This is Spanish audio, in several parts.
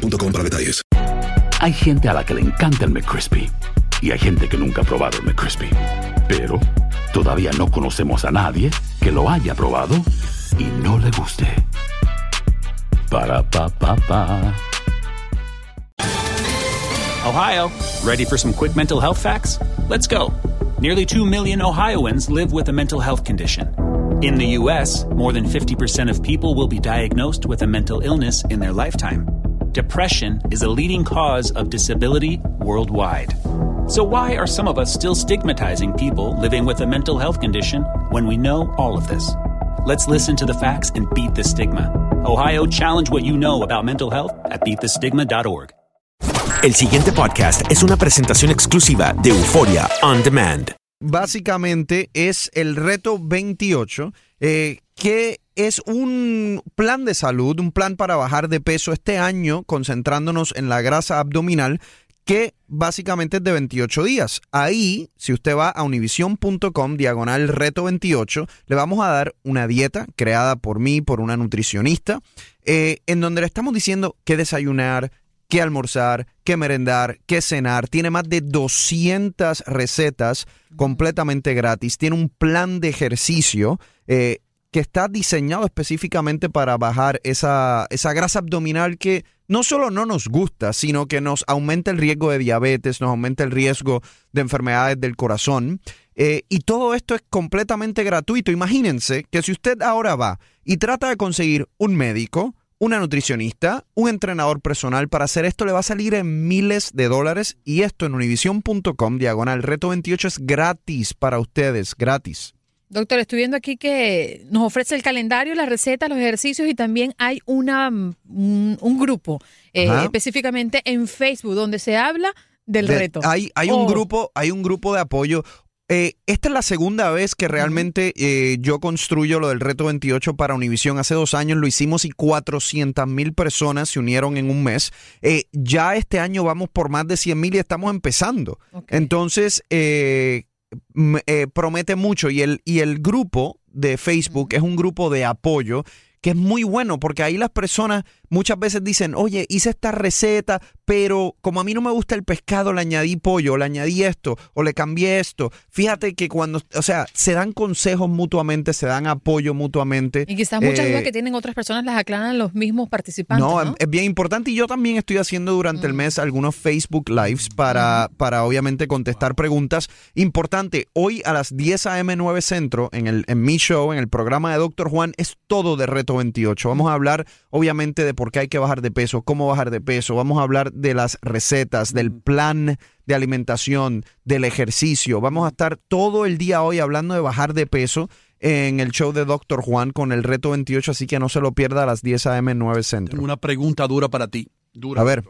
para detalles. Hay gente a la que le encanta el McCrispy y hay gente que nunca ha probado el McCrispy. Pero todavía no conocemos a nadie que lo haya probado y no le guste. Para pa pa pa. Ohio, ready for some quick mental health facts? Let's go. Nearly 2 million Ohioans live with a mental health condition. In the U.S., more than 50% of people will be diagnosed with a mental illness in their lifetime. Depression is a leading cause of disability worldwide. So, why are some of us still stigmatizing people living with a mental health condition when we know all of this? Let's listen to the facts and beat the stigma. Ohio, challenge what you know about mental health at beatthestigma.org. El siguiente podcast es una presentación exclusiva de Euforia On Demand. Básicamente es el reto 28, eh, que es un plan de salud, un plan para bajar de peso este año, concentrándonos en la grasa abdominal, que básicamente es de 28 días. Ahí, si usted va a univision.com, diagonal reto 28, le vamos a dar una dieta creada por mí, por una nutricionista, eh, en donde le estamos diciendo qué desayunar, qué almorzar, qué merendar, qué cenar. Tiene más de 200 recetas completamente gratis. Tiene un plan de ejercicio. Eh, que está diseñado específicamente para bajar esa, esa grasa abdominal que no solo no nos gusta, sino que nos aumenta el riesgo de diabetes, nos aumenta el riesgo de enfermedades del corazón. Eh, y todo esto es completamente gratuito. Imagínense que si usted ahora va y trata de conseguir un médico, una nutricionista, un entrenador personal para hacer esto le va a salir en miles de dólares y esto en univision.com diagonal reto 28 es gratis para ustedes, gratis. Doctor, estoy viendo aquí que nos ofrece el calendario, las recetas, los ejercicios y también hay una, un, un grupo eh, específicamente en Facebook donde se habla del De- reto. Hay, hay un Oh. grupo, hay un grupo de apoyo. Eh, esta es la segunda vez que realmente eh, yo construyo lo del reto 28 para Univisión. Hace dos años lo hicimos y 400 mil personas se unieron en un mes. Eh, ya este año vamos por más de 100 mil y estamos empezando. Entonces, eh, promete mucho y el, y el grupo de Facebook es un grupo de apoyo que es muy bueno porque ahí las personas muchas veces dicen, oye, hice esta receta, pero como a mí no me gusta el pescado, le añadí pollo, le añadí esto, o le cambié esto. Fíjate que cuando, o sea, se dan consejos mutuamente, se dan apoyo mutuamente. Y quizás muchas Eh, dudas que tienen otras personas las aclaran los mismos participantes. no, No, es- bien importante y yo también estoy haciendo durante el mes algunos Facebook Lives para, para obviamente contestar preguntas. Importante, hoy a las 10 a.m. 9 Centro, en, el, en mi show, en el programa de Doctor Juan, es todo de Reto 28. Vamos a hablar obviamente de por qué hay que bajar de peso, cómo bajar de peso, vamos a hablar de las recetas, del plan de alimentación, del ejercicio. Vamos a estar todo el día hoy hablando de bajar de peso en el show de Doctor Juan con el Reto 28, así que no se lo pierda a las 10 a.m. 9 Centro. Tengo una pregunta dura para ti. Dura. A ver.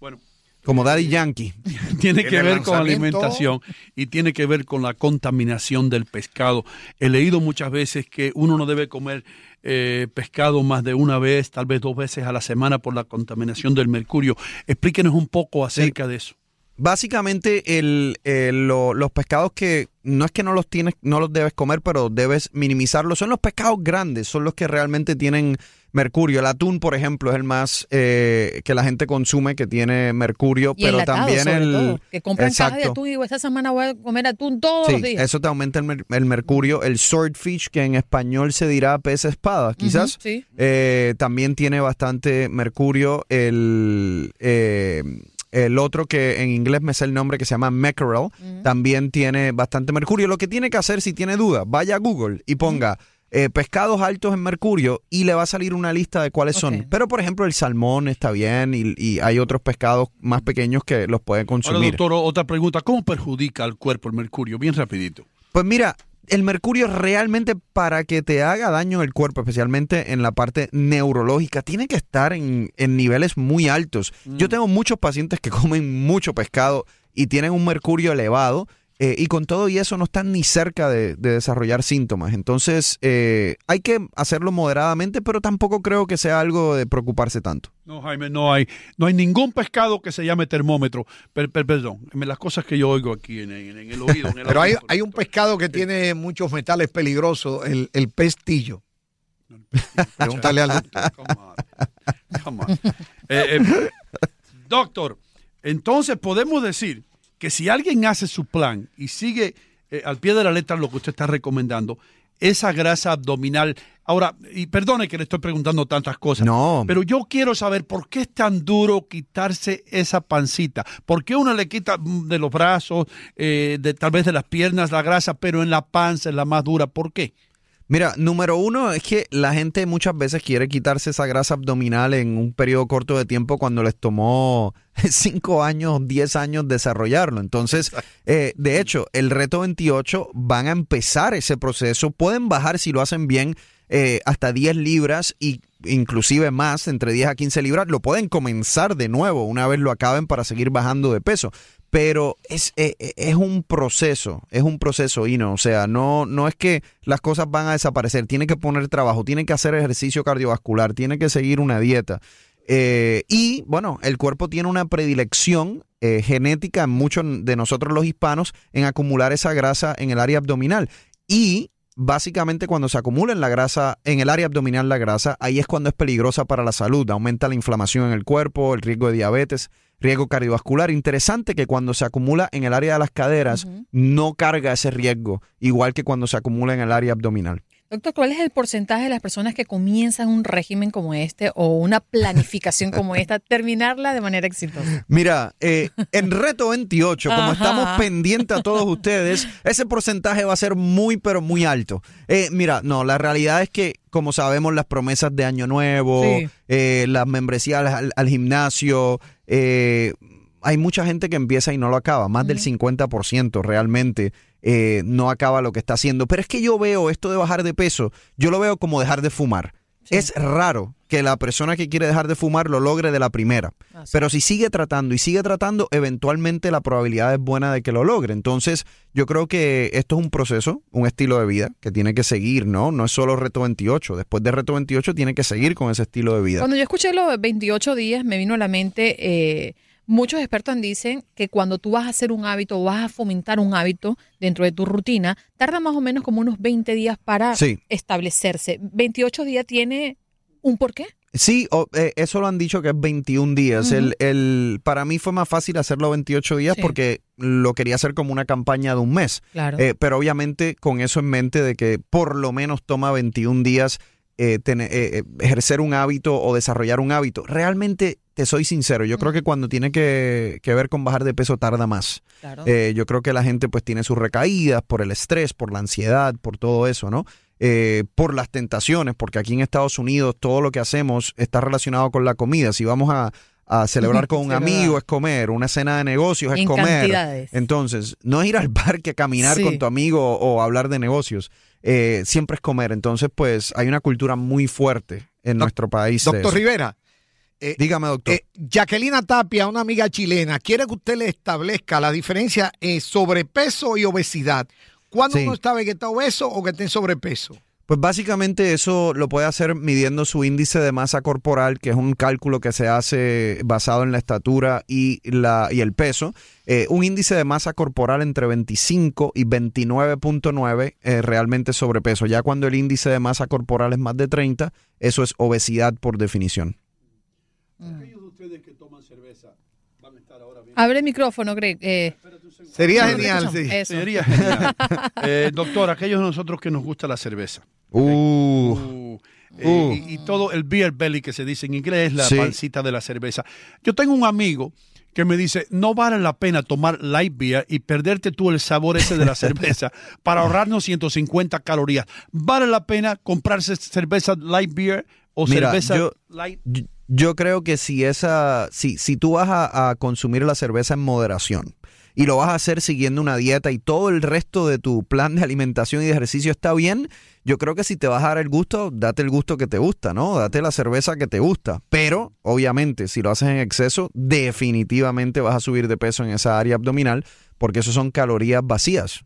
Bueno. Como Daddy Yankee. Tiene que ver con alimentación y tiene que ver con la contaminación del pescado. He leído muchas veces que uno no debe comer eh, pescado más de una vez, tal vez dos veces a la semana por la contaminación del mercurio. Explíquenos un poco acerca de eso. Básicamente, el, el- lo- los pescados que no es que no los tienes, no los debes comer, pero debes minimizarlos. Son los pescados grandes, son los que realmente tienen mercurio. El atún, por ejemplo, es el más eh, que la gente consume que tiene mercurio, y pero también el todo, que compran cajas de atún y digo, esta semana voy a comer atún todos Sí, los días. eso te aumenta el, mer- el mercurio. El swordfish, que en español se dirá pez espada, quizás. Sí. eh, también tiene bastante mercurio. El, eh, el otro que en inglés me sé el nombre que se llama mackerel, también tiene bastante mercurio. Lo que tiene que hacer si tiene duda, vaya a Google y ponga eh, pescados altos en mercurio y le va a salir una lista de cuáles son. Pero por ejemplo el salmón está bien y, y hay otros pescados más pequeños que los pueden Ahora, consumir. doctor, otra pregunta. ¿Cómo perjudica al cuerpo el mercurio? Bien rapidito. Pues mira, el mercurio realmente para que te haga daño en el cuerpo, especialmente en la parte neurológica, tiene que estar en, niveles muy altos. Yo mm. tengo muchos pacientes que comen mucho pescado y tienen un mercurio elevado eh, y con todo y eso no están ni cerca de, desarrollar síntomas. Entonces eh, hay que hacerlo moderadamente, pero tampoco creo que sea algo de preocuparse tanto. No, Jaime, no hay, no hay ningún pescado que se llame termómetro. perdón, las cosas que yo oigo aquí en, el oído. pero hay, hay, un pescado que tiene muchos metales peligrosos, el, el pestillo. Pregúntale al eh, doctor, entonces podemos decir que si alguien hace su plan y sigue eh, al pie de la letra lo que usted está recomendando, esa grasa abdominal. Ahora, y perdone que le estoy preguntando tantas cosas. No. Pero yo quiero saber por qué es tan duro quitarse esa pancita. ¿Por qué uno le quita de los brazos, eh, de, tal vez de las piernas la grasa, pero en la panza es la más dura? ¿Por qué? Mira, número uno es que la gente muchas veces quiere quitarse esa grasa abdominal en un periodo corto de tiempo cuando les tomó cinco años, diez años desarrollarlo. Entonces, eh, de hecho, el reto 28 van a empezar ese proceso. Pueden bajar si lo hacen bien eh, hasta 10 libras y inclusive más, entre 10 a 15 libras, lo pueden comenzar de nuevo una vez lo acaben para seguir bajando de peso pero es, eh, eh, es, un proceso, es un proceso, y no, o sea, no, no es que las cosas van a desaparecer, tiene que poner trabajo, tiene que hacer ejercicio cardiovascular, tiene que seguir una dieta. Eh, y bueno, el cuerpo tiene una predilección genética en muchos de nosotros los hispanos en acumular esa grasa en el área abdominal. Y básicamente cuando se acumula en la grasa, en el área abdominal la grasa, ahí es cuando es peligrosa para la salud, aumenta la inflamación en el cuerpo, el riesgo de diabetes, riesgo cardiovascular. Interesante que cuando se acumula en el área de las caderas no carga ese riesgo, igual que cuando se acumula en el área abdominal. Doctor, ¿cuál es el porcentaje de las personas que comienzan un régimen como este o una planificación como esta, terminarla de manera exitosa? Mira, eh, en Reto 28, como estamos pendientes a todos ustedes, ese porcentaje va a ser muy, pero muy alto. Eh, mira, no, la realidad es que, como sabemos, las promesas de Año Nuevo, eh, las membresías al, gimnasio, hay mucha gente que empieza y no lo acaba, más del 50% realmente. Eh, no acaba lo que está haciendo. Pero es que yo veo esto de bajar de peso, yo lo veo como dejar de fumar. Es raro que la persona que quiere dejar de fumar lo logre de la primera. Pero si sigue tratando y sigue tratando, eventualmente la probabilidad es buena de que lo logre. Entonces, yo creo que esto es un proceso, un estilo de vida que tiene que seguir, ¿no? No es solo Reto 28. Después de Reto 28 tiene que seguir con ese estilo de vida. Cuando yo escuché los 28 días, me vino a la mente... Eh, Muchos expertos dicen que cuando tú vas a hacer un hábito o vas a fomentar un hábito dentro de tu rutina, tarda más o menos como unos 20 días para establecerse. ¿28 días tiene un porqué? Sí, eh, eso lo han dicho que es 21 días. el, el, para mí fue más fácil hacerlo 28 días porque lo quería hacer como una campaña de un mes. Claro. Eh, pero obviamente con eso en mente de que por lo menos toma 21 días eh, ejercer un hábito o desarrollar un hábito. Realmente te soy sincero, yo creo que cuando tiene que, ver con bajar de peso tarda más. Eh, yo creo que la gente pues tiene sus recaídas por el estrés, por la ansiedad, por todo eso, ¿no? Eh, por las tentaciones, porque aquí en Estados Unidos todo lo que hacemos está relacionado con la comida. Si vamos a, celebrar con un amigo es comer, una cena de negocios es comer. Entonces, no es ir al parque a caminar con tu amigo o hablar de negocios, eh, siempre es comer. Entonces, pues hay una cultura muy fuerte en nuestro país. Doctor Rivera, eh, Dígame, doctor. Eh, Jacquelina Tapia, una amiga chilena, quiere que usted le establezca la diferencia en sobrepeso y obesidad. ¿Cuándo uno sabe que está obeso o que está en sobrepeso? Pues básicamente eso lo puede hacer midiendo su índice de masa corporal, que es un cálculo que se hace basado en la estatura y, la, y el peso. Eh, un índice de masa corporal entre 25 y 29.9 es realmente sobrepeso. Ya cuando el índice de masa corporal es más de 30, eso es obesidad por definición. Aquellos de ustedes que toman cerveza van a estar ahora bien. Abre el micrófono, Greg. Eh, sería genial, sí. Sería genial. Eh, doctor, aquellos de nosotros que nos gusta la cerveza. Uh, uh, eh, uh. y, todo el beer belly que se dice en inglés, la pancita de la cerveza. Yo tengo un amigo que me dice, no vale la pena tomar light beer y perderte tú el sabor ese de la cerveza para ahorrarnos 150 calorías. Vale la pena comprarse cerveza light beer o cerveza light. Yo creo que si esa, si, si tú vas a, consumir la cerveza en moderación y lo vas a hacer siguiendo una dieta y todo el resto de tu plan de alimentación y de ejercicio está bien, yo creo que si te vas a dar el gusto, date el gusto que te gusta, ¿no? Date la cerveza que te gusta. Pero, obviamente, si lo haces en exceso, definitivamente vas a subir de peso en esa área abdominal porque eso son calorías vacías.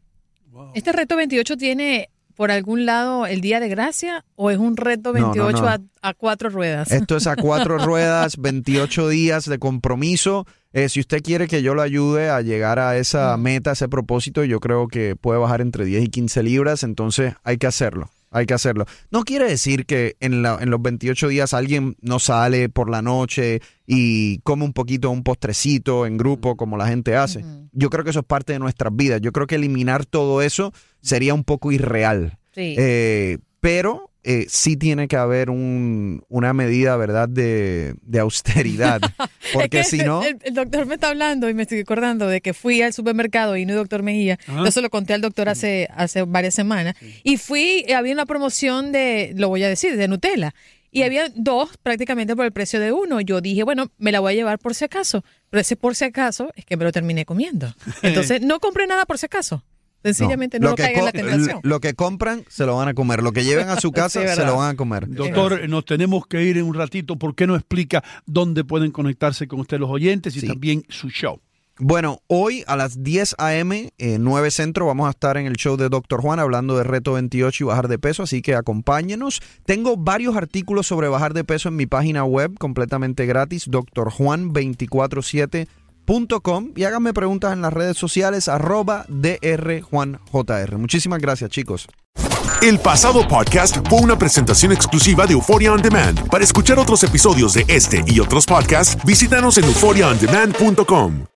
¿Este reto 28 tiene por algún lado el día de gracia o es un reto 28 A, cuatro ruedas? Esto es a cuatro ruedas, 28 días de compromiso. Eh, si usted quiere que yo lo ayude a llegar a esa meta, a ese propósito, yo creo que puede bajar entre 10 y 15 libras, entonces hay que hacerlo. Hay que hacerlo. No quiere decir que en, en los 28 días alguien no sale por la noche y come un poquito un postrecito en grupo como la gente hace. Yo creo que eso es parte de nuestras vidas. Yo creo que eliminar todo eso sería un poco irreal. Eh, pero eh, sí tiene que haber una medida, ¿verdad?, de, austeridad. Porque si no... El, doctor me está hablando y me estoy acordando de que fui al supermercado y no el doctor Mejía. Yo se lo conté al doctor hace, hace varias semanas. Y fui, había una promoción de, lo voy a decir, de Nutella. Y había dos prácticamente por el precio de uno. Yo dije, bueno, me la voy a llevar por si acaso. Pero ese por si acaso es que me lo terminé comiendo. Entonces, no compré nada por si acaso. Sencillamente no, lo, en la tentación. Lo que compran se lo van a comer. Lo que lleven a su casa se lo van a comer. Doctor, nos tenemos que ir en un ratito. ¿Por qué no explica dónde pueden conectarse con usted los oyentes y también su show? Bueno, hoy a las 10 a.m., 9 Centro, vamos a estar en el show de Dr. Juan hablando de Reto 28 y bajar de peso, así que acompáñenos. Tengo varios artículos sobre bajar de peso en mi página web completamente gratis, drjuan247 y háganme preguntas en las redes sociales arroba drjuanjr. Muchísimas gracias chicos. El pasado podcast fue una presentación exclusiva de Euphoria On Demand. Para escuchar otros episodios de este y otros podcasts, visítanos en euphoriaondemand.com.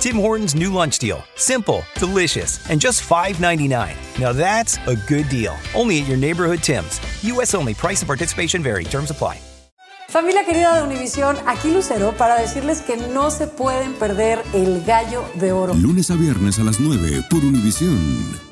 Tim Hortons new lunch deal. Simple, delicious, and just $5.99. Now that's a good deal. Only at your neighborhood Tim's. U.S. only. Price and participation vary. Terms apply. Familia querida de Univisión, aquí Lucero para decirles que no se pueden perder el gallo de oro. Lunes a viernes a las 9 por Univisión.